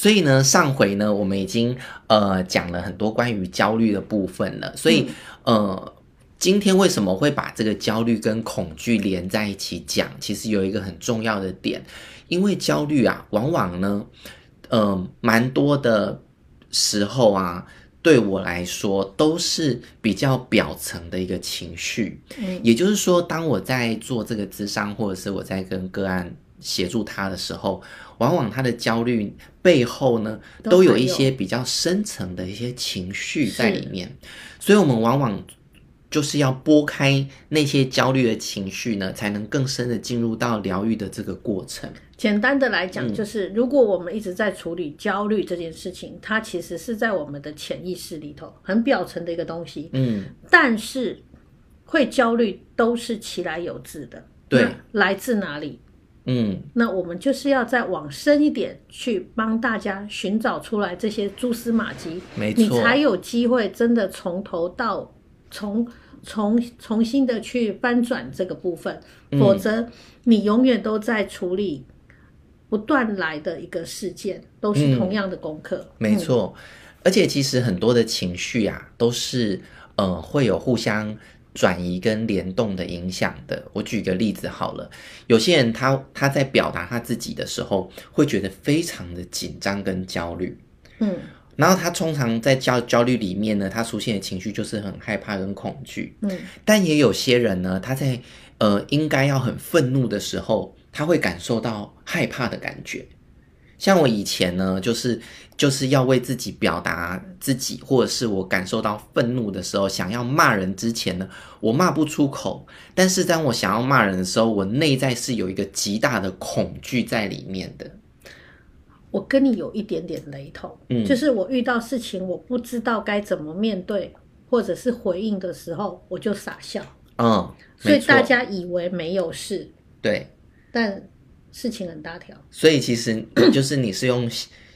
所以呢，上回呢，我们已经呃讲了很多关于焦虑的部分了。所以、嗯、呃，今天为什么会把这个焦虑跟恐惧连在一起讲？其实有一个很重要的点，因为焦虑啊，往往呢，嗯、呃，蛮多的时候啊。对我来说，都是比较表层的一个情绪。嗯，也就是说，当我在做这个咨商，或者是我在跟个案协助他的时候，往往他的焦虑背后呢，都有一些比较深层的一些情绪在里面。所以，我们往往。就是要拨开那些焦虑的情绪呢，才能更深的进入到疗愈的这个过程。简单的来讲，就是如果我们一直在处理焦虑这件事情，嗯，它其实是在我们的潜意识里头很表层的一个东西。嗯，但是会焦虑都是其来有自的。对，来自哪里？嗯，那我们就是要再往深一点去帮大家寻找出来这些蛛丝马迹，没错，你才有机会真的从头到。从从重新的去翻转这个部分，嗯，否则你永远都在处理不断来的一个事件，都是同样的功课。嗯，没错，而且其实很多的情绪啊，都是呃会有互相转移跟联动的影响的。我举个例子好了，有些人他他在表达他自己的时候，会觉得非常的紧张跟焦虑。嗯。然后他通常在焦焦虑里面呢，他出现的情绪就是很害怕跟恐惧。嗯，但也有些人呢，他在呃应该要很愤怒的时候，他会感受到害怕的感觉。像我以前呢，就是就是要为自己表达自己，或者是我感受到愤怒的时候，想要骂人之前呢，我骂不出口。但是当我想要骂人的时候，我内在是有一个极大的恐惧在里面的。我跟你有一点点雷同，嗯，就是我遇到事情，我不知道该怎么面对或者是回应的时候，我就傻笑，嗯，所以大家以为没有事，对，但事情很大条，所以其实 就是你是用。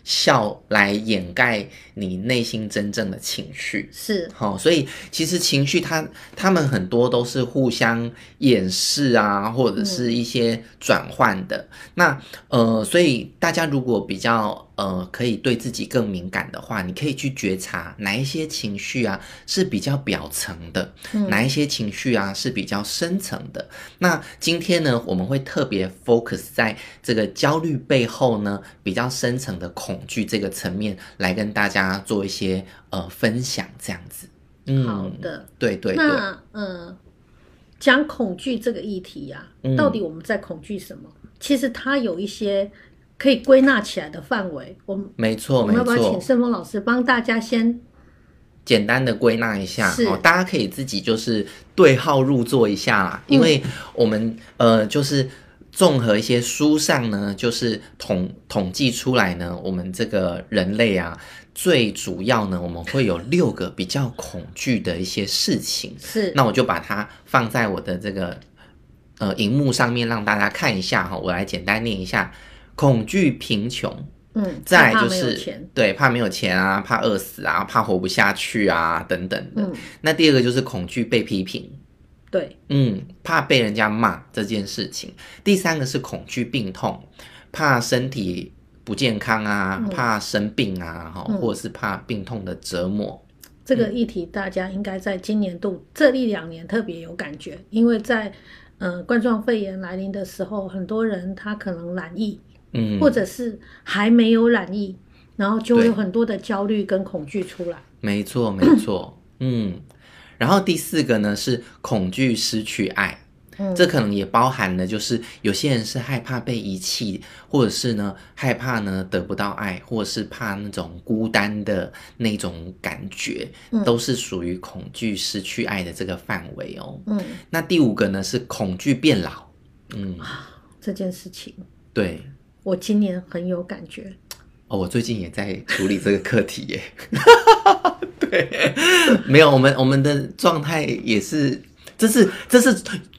笑来掩盖你内心真正的情绪，是好，所以其实情绪它他们很多都是互相掩饰啊，或者是一些转换的。嗯、那呃，所以大家如果比较。呃，可以对自己更敏感的话，你可以去觉察哪一些情绪啊是比较表层的，嗯，哪一些情绪啊是比较深层的。那今天呢，我们会特别 focus 在这个焦虑背后呢比较深层的恐惧这个层面，来跟大家做一些呃分享，这样子。嗯，好的，对对对。那呃，讲恐惧这个议题呀，啊，到底我们在恐惧什么？嗯，其实它有一些。可以归纳起来的范围，我们没错，我们要不要请盛峰老师帮大家先简单的归纳一下？哦，大家可以自己就是对号入座一下啦，因为我们呃就是综合一些书上呢，就是统统计出来呢，我们这个人类啊，最主要呢，我们会有六个比较恐惧的一些事情。是，那我就把它放在我的这个呃荧幕上面，让大家看一下哈。我来简单念一下。恐惧贫穷，嗯，再就是对，怕没有钱啊，怕饿死啊，怕活不下去啊，等等的。嗯，那第二个就是恐惧被批评，对，嗯，怕被人家骂这件事情。第三个是恐惧病痛，怕身体不健康啊，嗯、怕生病啊，哈、嗯，或者是怕病痛的折磨。这个议题大家应该在今年度这一两年特别有感觉，因为在嗯、呃、冠状肺炎来临的时候，很多人他可能染疫。嗯，或者是还没有染疫，然后就会有很多的焦虑跟恐惧出来。没错，没错。嗯，然后第四个呢是恐惧失去爱，嗯，这可能也包含了，就是有些人是害怕被遗弃，或者是呢害怕呢得不到爱，或者是怕那种孤单的那种感觉，嗯，都是属于恐惧失去爱的这个范围哦。嗯，那第五个呢是恐惧变老。嗯，这件事情对。我今年很有感觉哦，我最近也在处理这个课题耶。对，没有，我们我们的状态也是，这是这是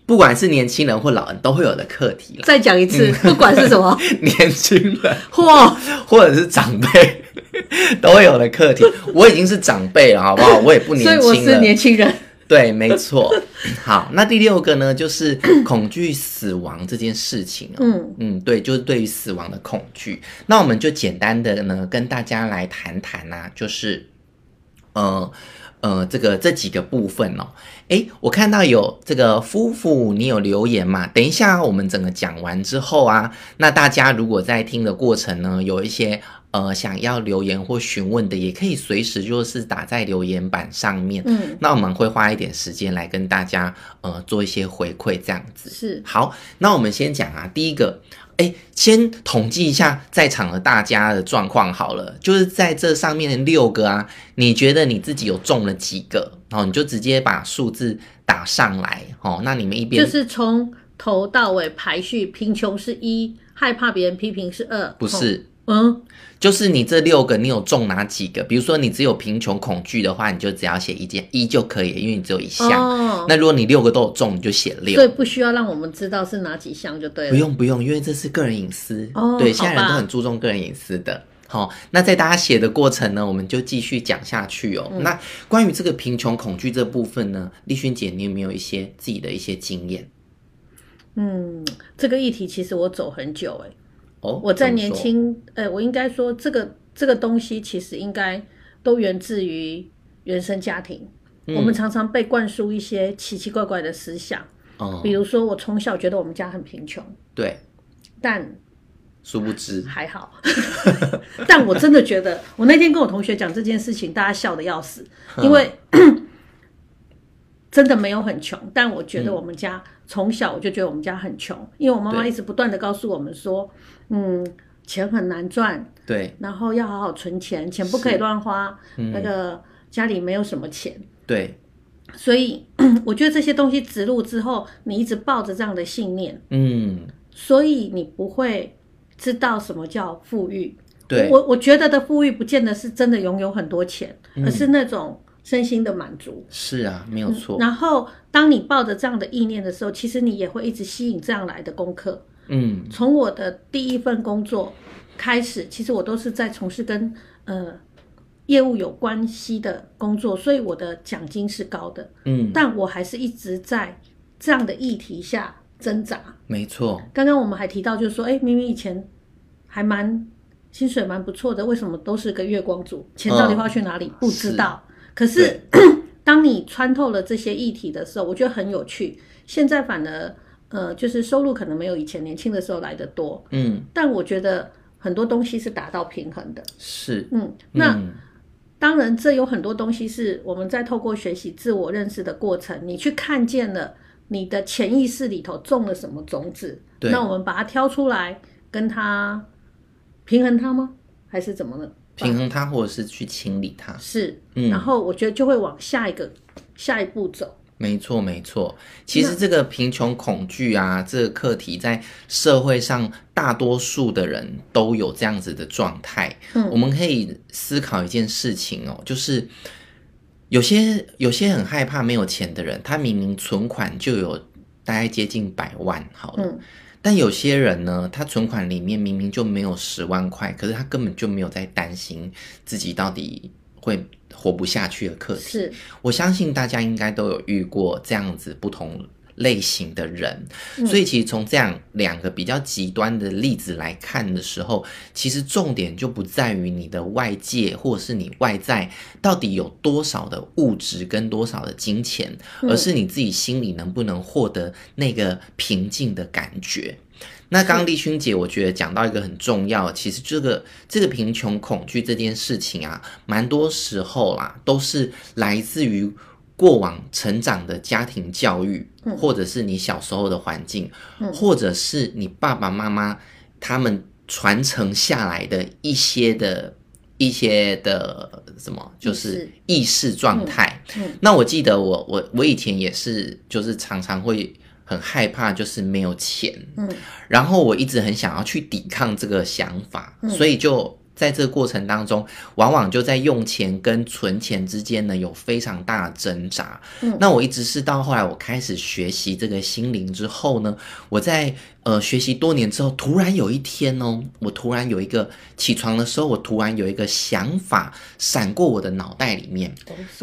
不管是年轻人或老人都会有的课题。再讲一次，不管是什么 年轻人或或者是长辈 都会有的课题。我已经是长辈了，好不好？我也不年轻了。所以我是年轻人。对，没错。好，那第六个呢，就是 恐惧死亡这件事情哦。嗯嗯，对，就是对于死亡的恐惧。那我们就简单的呢，跟大家来谈谈啊，就是，呃呃，这个这几个部分哦。诶，我看到有这个夫妇，你有留言嘛？等一下我们整个讲完之后啊，那大家如果在听的过程呢，有一些。呃，想要留言或询问的，也可以随时就是打在留言板上面。嗯，那我们会花一点时间来跟大家呃做一些回馈，这样子是好。那我们先讲啊，第一个，哎，先统计一下在场的大家的状况好了，就是在这上面的六个啊，你觉得你自己有中了几个？然后你就直接把数字打上来哦。那你们一边就是从头到尾排序，贫穷是一，害怕别人批评是二，不是。嗯，就是你这六个，你有中哪几个？比如说你只有贫穷恐惧的话，你就只要写一件一就可以，因为你只有一项。哦。那如果你六个都有中，你就写六。所以不需要让我们知道是哪几项就对了。不用不用，因为这是个人隐私。哦。对，现在人都很注重个人隐私的。好，那在大家写的过程呢，我们就继续讲下去哦。嗯。那关于这个贫穷恐惧这部分呢，丽勋姐，你有没有一些自己的一些经验？嗯，这个议题其实我走很久哎。我在年轻，呃，我应该说，这个这个东西其实应该都源自于原生家庭。嗯、我们常常被灌输一些奇奇怪怪的思想，哦、比如说我从小觉得我们家很贫穷，对，但殊不知还好。但我真的觉得，我那天跟我同学讲这件事情，大家笑的要死，因为 真的没有很穷，但我觉得我们家从小我就觉得我们家很穷，因为我妈妈一直不断的告诉我们说。嗯，钱很难赚，对，然后要好好存钱，钱不可以乱花，嗯、那个家里没有什么钱，对，所以 我觉得这些东西植入之后，你一直抱着这样的信念，嗯，所以你不会知道什么叫富裕，对，我我觉得的富裕不见得是真的拥有很多钱，嗯、而是那种身心的满足，是啊，没有错。然后当你抱着这样的意念的时候，其实你也会一直吸引这样来的功课。嗯，从我的第一份工作开始，其实我都是在从事跟呃业务有关系的工作，所以我的奖金是高的。嗯，但我还是一直在这样的议题下挣扎。没错，刚刚我们还提到，就是说，哎，明明以前还蛮薪水蛮不错的，为什么都是个月光族？钱到底花去哪里？哦，不知道。是，可是当你穿透了这些议题的时候，我觉得很有趣。现在反而。呃，就是收入可能没有以前年轻的时候来的多，嗯，但我觉得很多东西是达到平衡的，是，嗯，那、嗯、当然这有很多东西是我们在透过学习自我认识的过程，你去看见了你的潜意识里头种了什么种子，对，那我们把它挑出来，跟它平衡它吗？还是怎么呢？平衡它，或者是去清理它？是，嗯，然后我觉得就会往下一个下一步走。没错，没错。其实这个贫穷恐惧啊，这个课题在社会上大多数的人都有这样子的状态。嗯，我们可以思考一件事情哦，就是有些有些很害怕没有钱的人，他明明存款就有大概接近百万，好了，嗯，但有些人呢，他存款里面明明就没有十万块，可是他根本就没有在担心自己到底会。活不下去的课题，是我相信大家应该都有遇过这样子不同类型的人，嗯、所以其实从这样两个比较极端的例子来看的时候，其实重点就不在于你的外界或者是你外在到底有多少的物质跟多少的金钱，嗯、而是你自己心里能不能获得那个平静的感觉。那刚刚丽勋姐，我觉得讲到一个很重要，其实这个这个贫穷恐惧这件事情啊，蛮多时候啦，都是来自于过往成长的家庭教育，或者是你小时候的环境，或者是你爸爸妈妈他们传承下来的一些的一些的什么，就是意识。状态。那我记得我我我以前也是，就是常常会。很害怕，就是没有钱，嗯，然后我一直很想要去抵抗这个想法，嗯，所以就在这个过程当中，往往就在用钱跟存钱之间呢，有非常大的挣扎。嗯，那我一直是到后来我开始学习这个心灵之后呢，我在呃学习多年之后，突然有一天哦，我突然有一个起床的时候，我突然有一个想法闪过我的脑袋里面，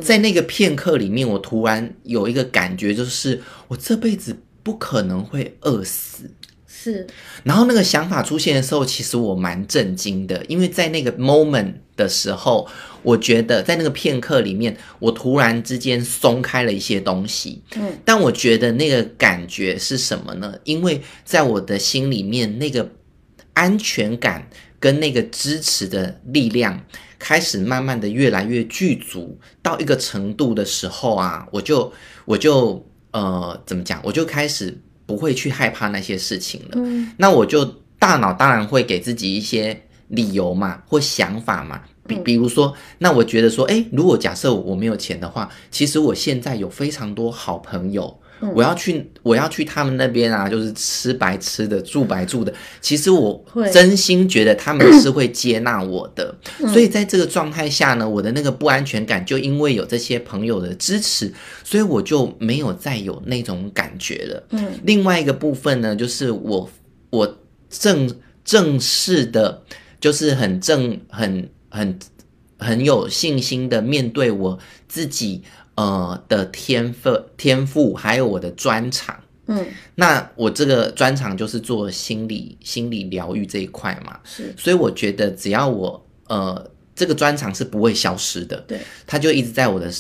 在那个片刻里面，我突然有一个感觉，就是我这辈子不可能会饿死。是，然后那个想法出现的时候，其实我蛮震惊的，因为在那个 moment 的时候，我觉得在那个片刻里面，我突然之间松开了一些东西。嗯，但我觉得那个感觉是什么呢？因为在我的心里面，那个安全感跟那个支持的力量开始慢慢的越来越具足，到一个程度的时候啊，我就我就呃怎么讲，我就开始。不会去害怕那些事情了。嗯，那我就大脑当然会给自己一些理由嘛，或想法嘛。比比如说，那我觉得说，哎，如果假设我没有钱的话，其实我现在有非常多好朋友。我要去，我要去他们那边啊，就是吃白吃的，住白住的。其实我真心觉得他们是会接纳我的，所以在这个状态下呢，我的那个不安全感就因为有这些朋友的支持，所以我就没有再有那种感觉了。嗯，另外一个部分呢，就是我我正正式的，就是很正很很很有信心的面对我自己。呃的天分天赋，还有我的专长，嗯，那我这个专长就是做心理心理疗愈这一块嘛，是，所以我觉得只要我呃这个专长是不会消失的，对，它就一直在我的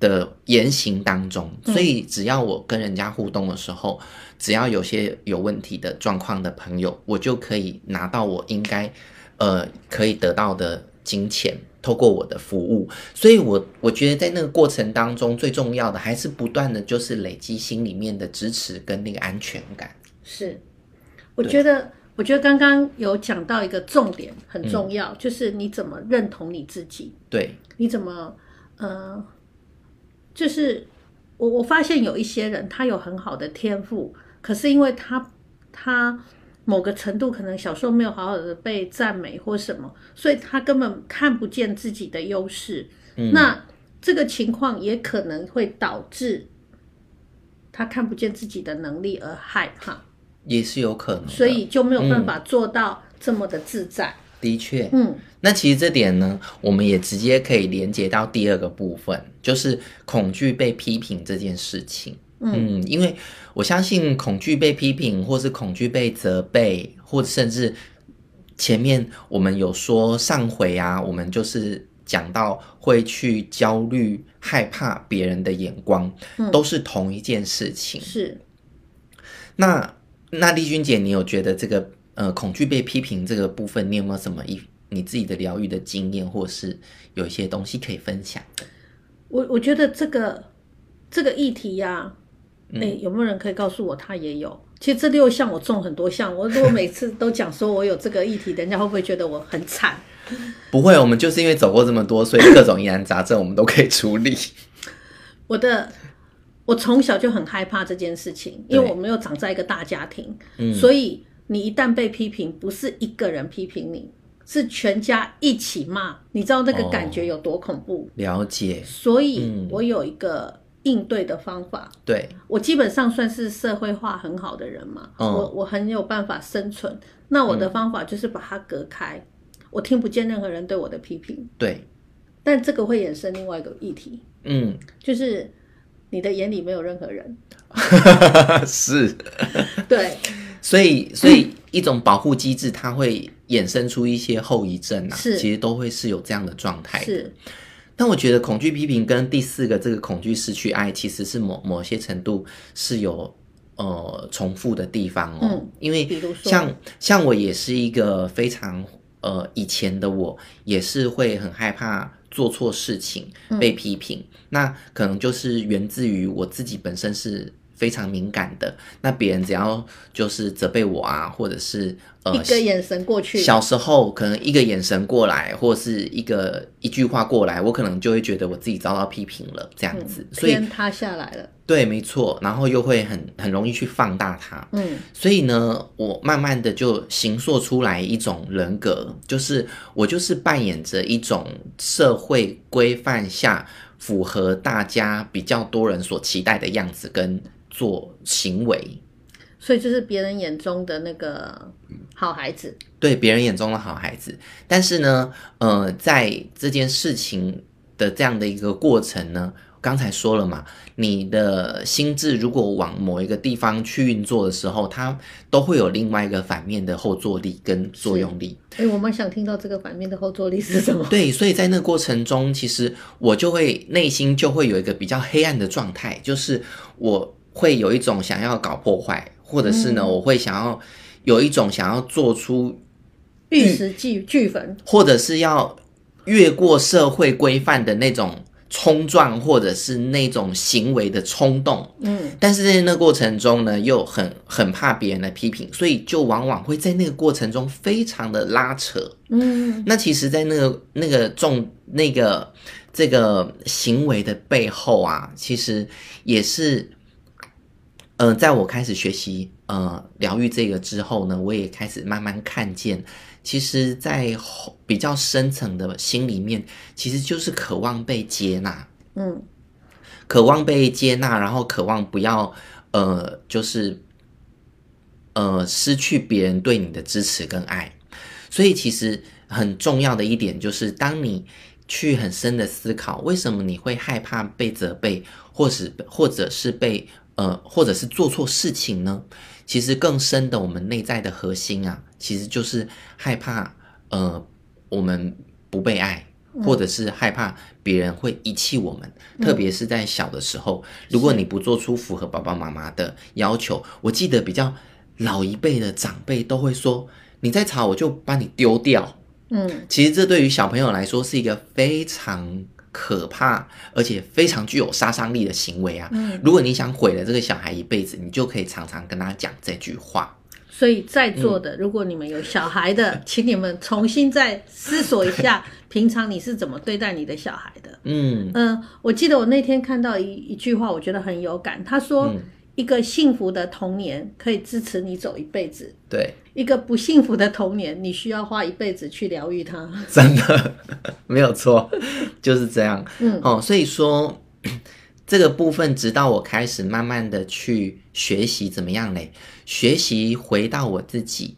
的言行当中，所以只要我跟人家互动的时候，嗯、只要有些有问题的状况的朋友，我就可以拿到我应该呃可以得到的金钱。透过我的服务，所以我我觉得在那个过程当中，最重要的还是不断的就是累积心里面的支持跟那个安全感。是，我觉得我觉得刚刚有讲到一个重点很重要，嗯，就是你怎么认同你自己。对，你怎么呃，就是我我发现有一些人他有很好的天赋，可是因为他他。某个程度可能小时候没有好好的被赞美或什么，所以他根本看不见自己的优势。嗯，那这个情况也可能会导致他看不见自己的能力而害怕，也是有可能，所以就没有办法做到这么的自在。嗯，的确，嗯，那其实这点呢，我们也直接可以连接到第二个部分，就是恐惧被批评这件事情。嗯，因为我相信恐惧被批评，或是恐惧被责备，或甚至前面我们有说上回啊，我们就是讲到会去焦虑、害怕别人的眼光，嗯，都是同一件事情。是。那那丽君姐，你有觉得这个呃恐惧被批评这个部分，你有没有什么一你自己的疗愈的经验，或是有一些东西可以分享？我我觉得这个这个议题呀，啊。哎、欸，有没有人可以告诉我他也有？其实这六项我中很多项，我如果每次都讲说我有这个议题，人家会不会觉得我很惨？不会，我们就是因为走过这么多，所以各种疑难杂症我们都可以处理。我的，我从小就很害怕这件事情，因为我没有长在一个大家庭，所以你一旦被批评，不是一个人批评你，是全家一起骂，你知道那个感觉有多恐怖？哦、了解。所以我有一个。应对的方法，对，我基本上算是社会化很好的人嘛，嗯、我我很有办法生存。那我的方法就是把它隔开，嗯、我听不见任何人对我的批评。对，但这个会衍生另外一个议题，嗯，就是你的眼里没有任何人，是，对，所以所以一种保护机制，它会衍生出一些后遗症啊，是，其实都会是有这样的状态，是。但我觉得恐惧批评跟第四个这个恐惧失去爱，其实是某某些程度是有呃重复的地方哦。嗯，因为像像我也是一个非常呃以前的我也是会很害怕做错事情被批评，嗯，那可能就是源自于我自己本身是。非常敏感的，那别人只要就是责备我啊，或者是呃一个眼神过去，小时候可能一个眼神过来，或者是一个一句话过来，我可能就会觉得我自己遭到批评了，这样子，嗯、所以天塌下来了。对，没错，然后又会很很容易去放大它。嗯，所以呢，我慢慢的就形塑出来一种人格，就是我就是扮演着一种社会规范下符合大家比较多人所期待的样子跟做行为。所以就是别人眼中的那个好孩子，对，别人眼中的好孩子。但是呢，呃，在这件事情的这样的一个过程呢。刚才说了嘛，你的心智如果往某一个地方去运作的时候，它都会有另外一个反面的后坐力跟作用力。哎，我们想听到这个反面的后坐力是什么？对，所以在那个过程中，其实我就会内心就会有一个比较黑暗的状态，就是我会有一种想要搞破坏，或者是呢，嗯、我会想要有一种想要做出玉石俱俱焚，或者是要越过社会规范的那种。冲撞或者是那种行为的冲动，嗯，但是在那个过程中呢，又很很怕别人的批评，所以就往往会在那个过程中非常的拉扯，嗯，那其实，在那个那个重那个这个行为的背后啊，其实也是，呃，在我开始学习呃疗愈这个之后呢，我也开始慢慢看见。其实，在比较深层的心里面，其实就是渴望被接纳，嗯，渴望被接纳，然后渴望不要，呃，就是，呃，失去别人对你的支持跟爱。所以，其实很重要的一点就是，当你去很深的思考，为什么你会害怕被责备，或是或者是被，呃，或者是做错事情呢？其实更深的，我们内在的核心啊，其实就是害怕，呃，我们不被爱，或者是害怕别人会遗弃我们。嗯、特别是在小的时候，如果你不做出符合爸爸妈妈的要求，我记得比较老一辈的长辈都会说：“你再吵，我就把你丢掉。”嗯，其实这对于小朋友来说是一个非常。可怕，而且非常具有杀伤力的行为啊！嗯，如果你想毁了这个小孩一辈子，你就可以常常跟他讲这句话。所以在座的，嗯，如果你们有小孩的，请你们重新再思索一下，平常你是怎么对待你的小孩的？嗯嗯，我记得我那天看到一一句话，我觉得很有感。他说。嗯一个幸福的童年可以支持你走一辈子，对；一个不幸福的童年，你需要花一辈子去疗愈它。真的 没有错，就是这样。嗯，哦，所以说 这个部分，直到我开始慢慢的去学习怎么样嘞？学习回到我自己，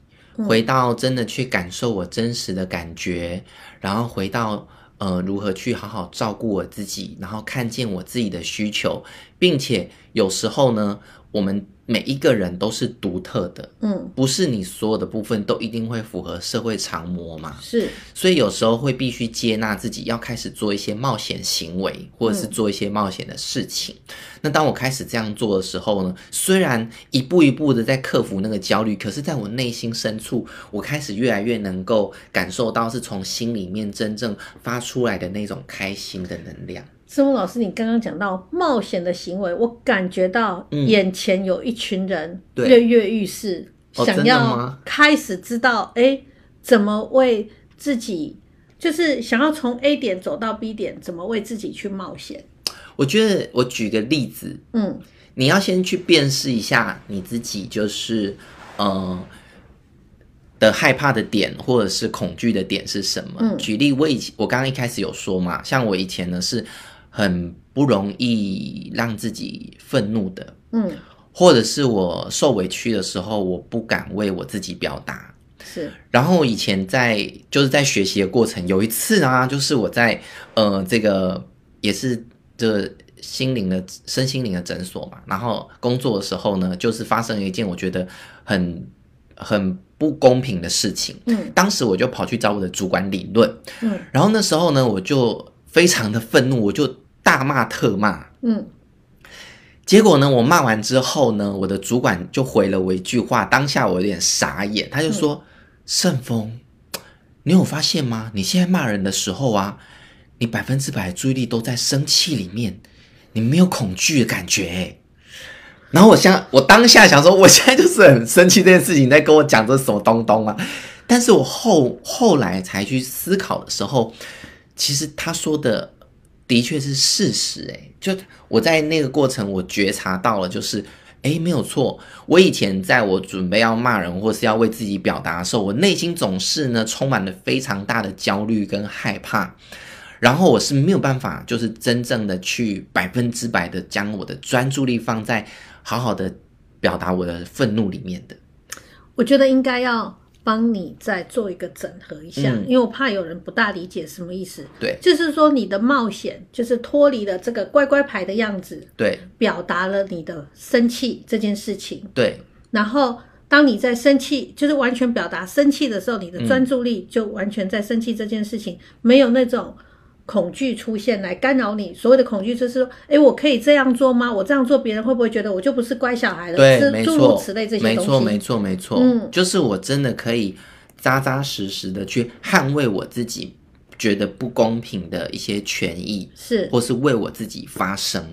回到真的去感受我真实的感觉，然后回到。呃，如何去好好照顾我自己，然后看见我自己的需求，并且有时候呢，我们。每一个人都是独特的，嗯，不是你所有的部分都一定会符合社会常模嘛？是，所以有时候会必须接纳自己，要开始做一些冒险行为，或者是做一些冒险的事情。嗯。那当我开始这样做的时候呢，虽然一步一步的在克服那个焦虑，可是在我内心深处，我开始越来越能够感受到是从心里面真正发出来的那种开心的能量。师母老师，你刚刚讲到冒险的行为，我感觉到眼前有一群人跃跃欲试，嗯、想要开始知道，哎、哦，怎么为自己，就是想要从 A 点走到 B 点，怎么为自己去冒险？我觉得，我举个例子，嗯，你要先去辨识一下你自己，就是，呃，的害怕的点或者是恐惧的点是什么？嗯、举例，我以前我刚刚一开始有说嘛，像我以前呢是。很不容易让自己愤怒的，嗯，或者是我受委屈的时候，我不敢为我自己表达，是。然后以前在就是在学习的过程，有一次啊，就是我在呃这个也是这心灵的身心灵的诊所嘛，然后工作的时候呢，就是发生了一件我觉得很很不公平的事情，嗯，当时我就跑去找我的主管理论，嗯，然后那时候呢，我就。非常的愤怒，我就大骂特骂。嗯，结果呢，我骂完之后呢，我的主管就回了我一句话，当下我有点傻眼，他就说：“盛、嗯、峰，你有发现吗？你现在骂人的时候啊，你百分之百注意力都在生气里面，你没有恐惧的感觉。”然后我想，我当下想说，我现在就是很生气这件事情，在跟我讲这什么东东啊？但是我后后来才去思考的时候。其实他说的的确是事实、欸。哎，就我在那个过程，我觉察到了，就是哎，没有错。我以前在我准备要骂人或是要为自己表达的时候，我内心总是呢充满了非常大的焦虑跟害怕，然后我是没有办法，就是真正的去百分之百的将我的专注力放在好好的表达我的愤怒里面的。我觉得应该要。帮你再做一个整合一下，嗯，因为我怕有人不大理解什么意思。对，就是说你的冒险就是脱离了这个乖乖牌的样子，对，表达了你的生气这件事情。对，然后当你在生气，就是完全表达生气的时候，你的专注力就完全在生气这件事情，嗯，没有那种。恐惧出现来干扰你，所谓的恐惧就是说，哎，我可以这样做吗？我这样做，别人会不会觉得我就不是乖小孩了？对，是没错，诸如此类这些东西。没错，没错，没错。嗯，就是我真的可以扎扎实实的去捍卫我自己觉得不公平的一些权益，是，或是为我自己发声。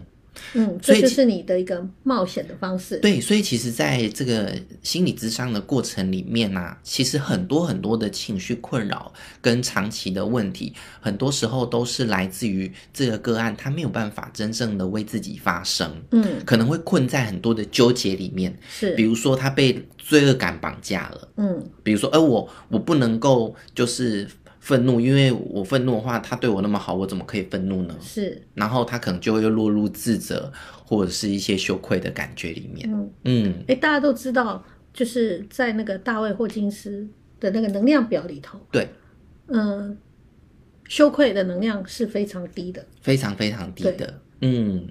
嗯，这就是你的一个冒险的方式。对，所以其实，在这个心理咨商的过程里面呢、啊，其实很多很多的情绪困扰跟长期的问题，很多时候都是来自于这个个案，他没有办法真正的为自己发声。嗯，可能会困在很多的纠结里面。是，比如说他被罪恶感绑架了。嗯，比如说，哎，我我不能够就是。愤怒，因为我愤怒的话，他对我那么好，我怎么可以愤怒呢？是，然后他可能就会落入自责或者是一些羞愧的感觉里面。嗯嗯，哎，大家都知道，就是在那个大卫霍金斯的那个能量表里头，对，嗯，羞愧的能量是非常低的，非常非常低的。嗯，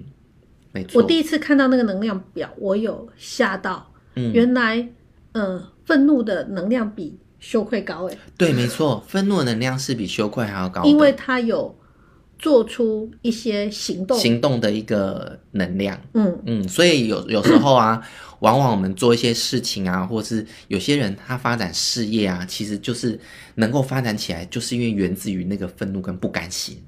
没错。我第一次看到那个能量表，我有吓到，嗯，原来，嗯，愤怒的能量比。羞愧高哎，对，没错，愤怒的能量是比羞愧还要高，因为他有做出一些行动，行动的一个能量，嗯。嗯，所以有有时候啊，往往我们做一些事情啊，或是有些人他发展事业啊，其实就是能够发展起来，就是因为源自于那个愤怒跟不甘心。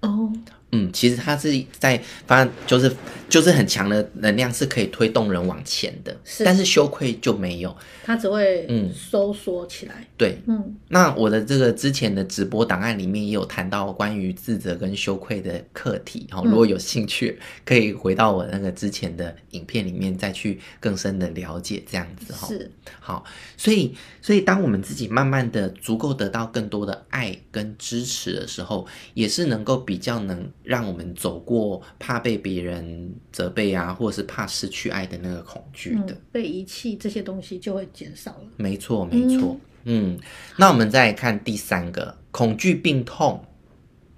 哦。嗯，其实它是在发，就是就是很强的能量，是可以推动人往前的。是，但是羞愧就没有，它只会嗯收缩起来。嗯、对，嗯。那我的这个之前的直播档案里面也有谈到关于自责跟羞愧的课题。哈，如果有兴趣，可以回到我那个之前的影片里面再去更深的了解这样子。哈，是。好，所以所以当我们自己慢慢的足够得到更多的爱跟支持的时候，也是能够比较能。让我们走过怕被别人责备啊，或者是怕失去爱的那个恐惧的，嗯、被遗弃这些东西就会减少了。没错，没错。嗯，嗯，那我们再看第三个恐惧病痛。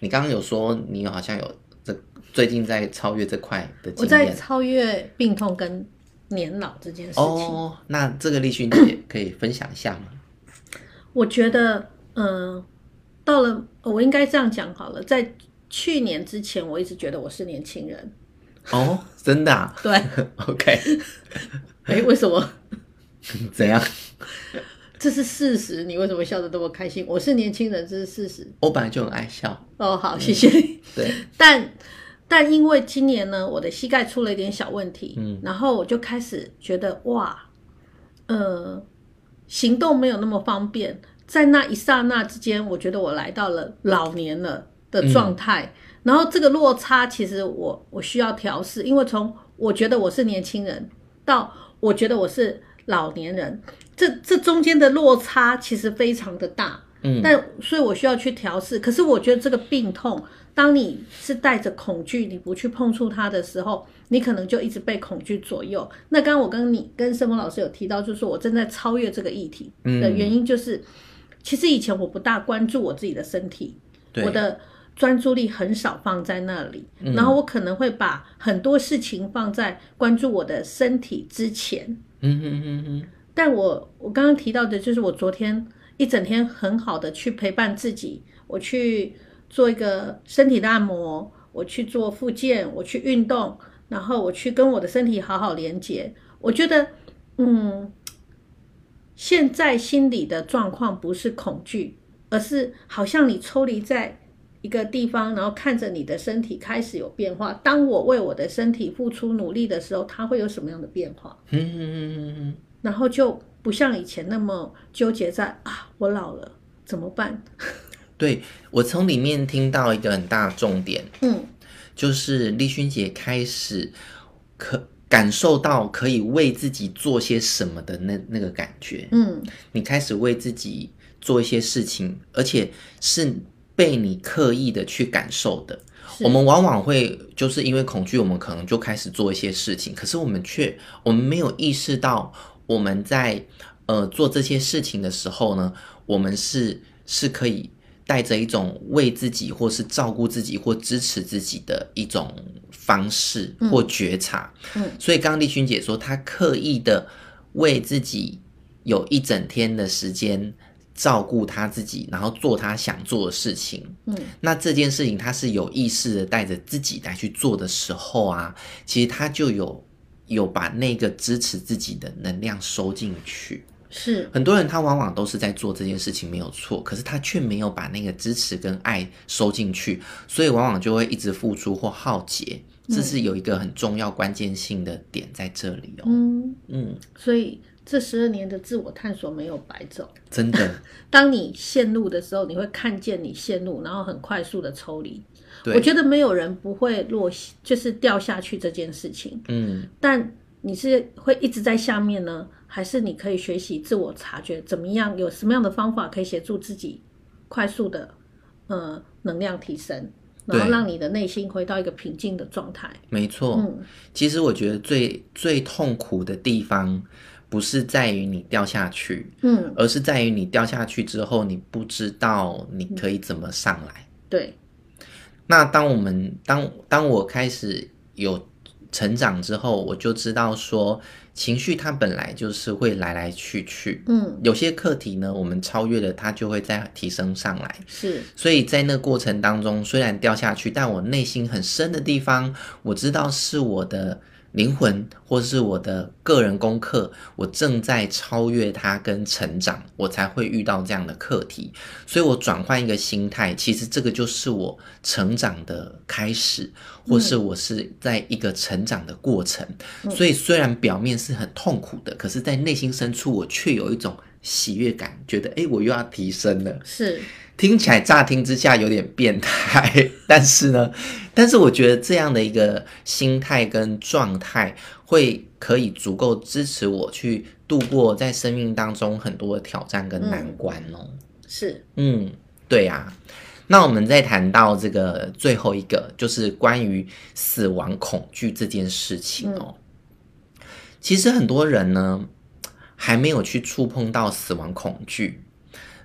你刚刚有说你好像有这最近在超越这块的经验，我在超越病痛跟年老这件事情。哦，那这个立勋姐可以分享一下吗？我觉得，嗯、呃，到了我应该这样讲好了，在。去年之前，我一直觉得我是年轻人。哦，真的啊？对，OK。哎、欸，为什么？怎样？这是事实。你为什么笑得这么开心？我是年轻人，这是事实。我本来就很爱笑。哦，好，谢谢你。对，但但因为今年呢，我的膝盖出了一点小问题，嗯，然后我就开始觉得哇，呃，行动没有那么方便。在那一刹那之间，我觉得我来到了老年了。的状态，嗯，然后这个落差其实我我需要调试，因为从我觉得我是年轻人到我觉得我是老年人，这这中间的落差其实非常的大，嗯，但所以我需要去调试。可是我觉得这个病痛，当你是带着恐惧，你不去碰触它的时候，你可能就一直被恐惧左右。那刚刚我跟你跟圣峰老师有提到，就是我正在超越这个议题的原因，就是，嗯，其实以前我不大关注我自己的身体，我的。专注力很少放在那里，嗯，然后我可能会把很多事情放在关注我的身体之前。嗯哼哼哼。但我我刚刚提到的就是我昨天一整天很好的去陪伴自己，我去做一个身体的按摩，我去做复健，我去运动，然后我去跟我的身体好好连接。我觉得，嗯，现在心里的状况不是恐惧，而是好像你抽离在。一个地方，然后看着你的身体开始有变化。当我为我的身体付出努力的时候，它会有什么样的变化？嗯嗯嗯嗯。然后就不像以前那么纠结在啊，我老了怎么办？对，我从里面听到一个很大的重点。嗯，就是丽君姐开始可感受到可以为自己做些什么的那那个感觉。嗯，你开始为自己做一些事情，而且是被你刻意的去感受的。我们往往会就是因为恐惧，我们可能就开始做一些事情，可是我们却我们没有意识到我们在呃做这些事情的时候呢，我们是是可以带着一种为自己或是照顾自己或支持自己的一种方式或觉察。嗯，嗯，所以刚刚丽君姐说，她刻意的为自己有一整天的时间。照顾他自己，然后做他想做的事情。嗯，那这件事情他是有意识的带着自己来去做的时候啊，其实他就有有把那个支持自己的能量收进去。是很多人他往往都是在做这件事情没有错，可是他却没有把那个支持跟爱收进去，所以往往就会一直付出或耗竭。这是有一个很重要关键性的点在这里哦。嗯嗯，所以。这十二年的自我探索没有白走，真的。当你陷入的时候，你会看见你陷入，然后很快速的抽离。我觉得没有人不会落，就是掉下去这件事情。嗯，但你是会一直在下面呢，还是你可以学习自我察觉，怎么样，有什么样的方法可以协助自己快速的呃能量提升，然后让你的内心回到一个平静的状态。没错，嗯，其实我觉得最最痛苦的地方。不是在于你掉下去，嗯，而是在于你掉下去之后，你不知道你可以怎么上来。对。那当我们当当我开始有成长之后，我就知道说，情绪它本来就是会来来去去，嗯，有些课题呢，我们超越了它，就会再提升上来。是。所以在那过程当中，虽然掉下去，但我内心很深的地方，我知道是我的。灵魂，或是我的个人功课，我正在超越它跟成长，我才会遇到这样的课题。所以我转换一个心态，其实这个就是我成长的开始，或是我是在一个成长的过程。嗯。所以虽然表面是很痛苦的，可是在内心深处，我却有一种喜悦感，觉得诶，我又要提升了。是。听起来乍听之下有点变态，但是呢，但是我觉得这样的一个心态跟状态，会可以足够支持我去度过在生命当中很多的挑战跟难关哦。嗯、是，嗯，对呀、啊。那我们再谈到这个最后一个，就是关于死亡恐惧这件事情哦。嗯、其实很多人呢，还没有去触碰到死亡恐惧。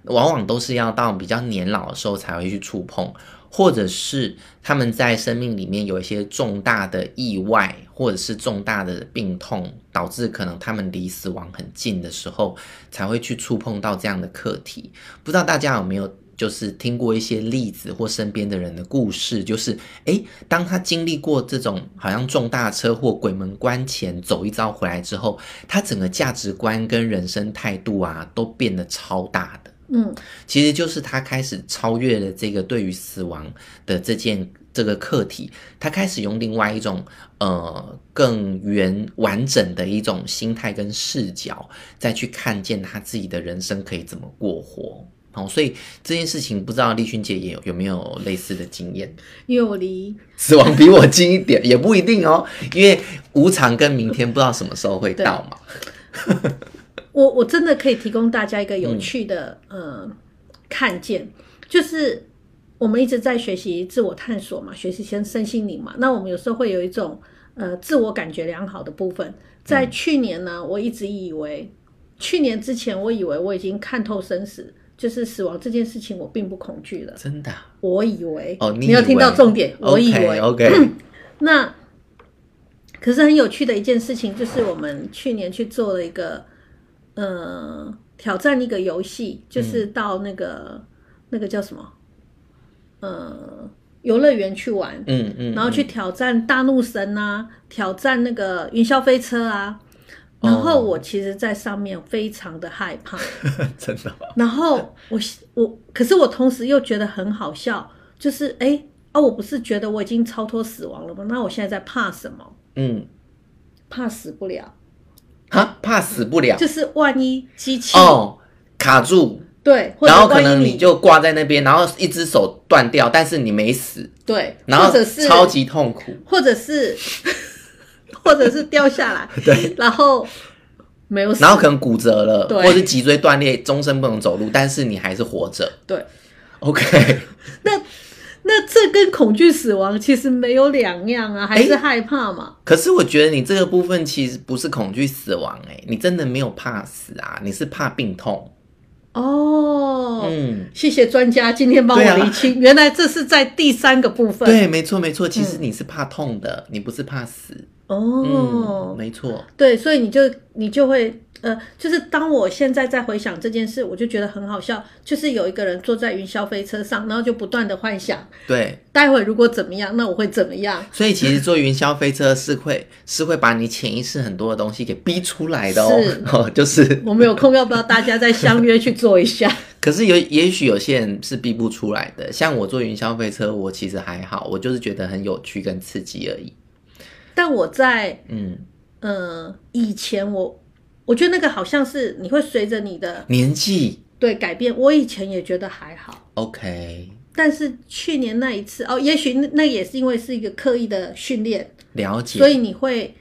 往往都是要到比较年老的时候才会去触碰，或者是他们在生命里面有一些重大的意外，或者是重大的病痛，导致可能他们离死亡很近的时候，才会去触碰到这样的课题。不知道大家有没有就是听过一些例子或身边的人的故事，就是诶，当他经历过这种好像重大车祸、鬼门关前走一遭回来之后，他整个价值观跟人生态度啊，都变得超大的。嗯，其实就是他开始超越了这个对于死亡的这件这个课题，他开始用另外一种呃更圆完整的一种心态跟视角，再去看见他自己的人生可以怎么过活。哦，所以这件事情不知道丽君姐也有有没有类似的经验？因为我离死亡比我近一点，也不一定哦，因为无常跟明天不知道什么时候会到嘛。我我真的可以提供大家一个有趣的、嗯、呃看见，就是我们一直在学习自我探索嘛，学习先身心灵嘛。那我们有时候会有一种呃自我感觉良好的部分。在去年呢，我一直以为，去年之前我以为我已经看透生死，就是死亡这件事情我并不恐惧了。真的？我以为哦，你要听到重点？我以为 OK. 那可是很有趣的一件事情，就是我们去年去做了一个。呃，挑战一个游戏，就是到那个、嗯、那个叫什么，呃，游乐园去玩，嗯嗯，嗯然后去挑战大怒神啊，嗯、挑战那个云霄飞车啊，然后我其实，在上面非常的害怕，真的。然后我我，可是我同时又觉得很好笑，就是哎，啊，我不是觉得我已经超脱死亡了吗？那我现在在怕什么？嗯，怕死不了。啊，怕死不了，就是万一机器哦卡住，对，然后可能你就挂在那边，然后一只手断掉，但是你没死，对，然后是超级痛苦，或者是 或者是掉下来，对，然后没有死，然后可能骨折了，对，或者是脊椎断裂，终身不能走路，但是你还是活着，对，OK，那那这跟恐惧死亡其实没有两样啊，还是害怕嘛？可是我觉得你这个部分其实不是恐惧死亡，欸，哎，你真的没有怕死啊，你是怕病痛。哦，嗯，谢谢专家今天帮我厘清，啊，原来这是在第三个部分。对，没错没错，其实你是怕痛的，嗯，你不是怕死。哦，嗯，没错，对，所以你就你就会。呃，就是当我现在在回想这件事，我就觉得很好笑。就是有一个人坐在云霄飞车上，然后就不断的幻想，对，待会如果怎么样，那我会怎么样？所以其实坐云霄飞车是会是会把你潜意识很多的东西给逼出来的哦。是哦，就是我们有空要不要大家再相约去做一下？可是有也许有些人是逼不出来的，像我坐云霄飞车，我其实还好，我就是觉得很有趣跟刺激而已。但我在嗯呃以前我。我觉得那个好像是你会随着你的年纪对改变。我以前也觉得还好，OK。但是去年那一次哦，也许那也是因为是一个刻意的训练，了解，所以你会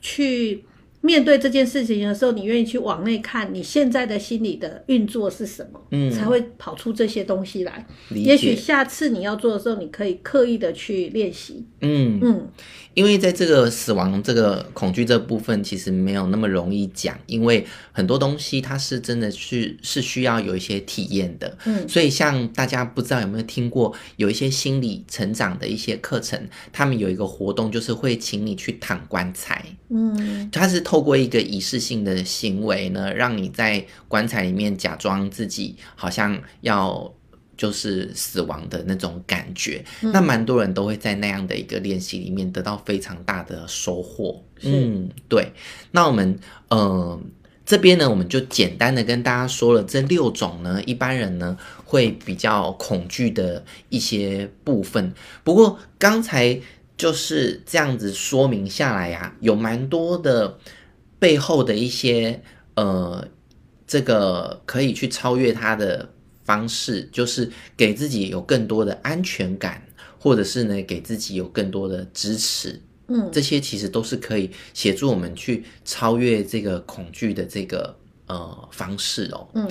去。面对这件事情的时候，你愿意去往内看，你现在的心理的运作是什么？嗯，才会跑出这些东西来。也许下次你要做的时候，你可以刻意的去练习。嗯嗯，因为在这个死亡这个恐惧这部分，其实没有那么容易讲，因为很多东西它是真的是是需要有一些体验的。嗯，所以像大家不知道有没有听过，有一些心理成长的一些课程，他们有一个活动，就是会请你去躺棺材。嗯，它是透过一个仪式性的行为呢，让你在棺材里面假装自己好像要就是死亡的那种感觉。嗯、那蛮多人都会在那样的一个练习里面得到非常大的收获。嗯，对。那我们呃这边呢，我们就简单的跟大家说了这六种呢，一般人呢会比较恐惧的一些部分。不过刚才就是这样子说明下来呀、啊，有蛮多的。背后的一些呃，这个可以去超越它的方式，就是给自己有更多的安全感，或者是呢，给自己有更多的支持。嗯，这些其实都是可以协助我们去超越这个恐惧的这个呃方式哦。嗯。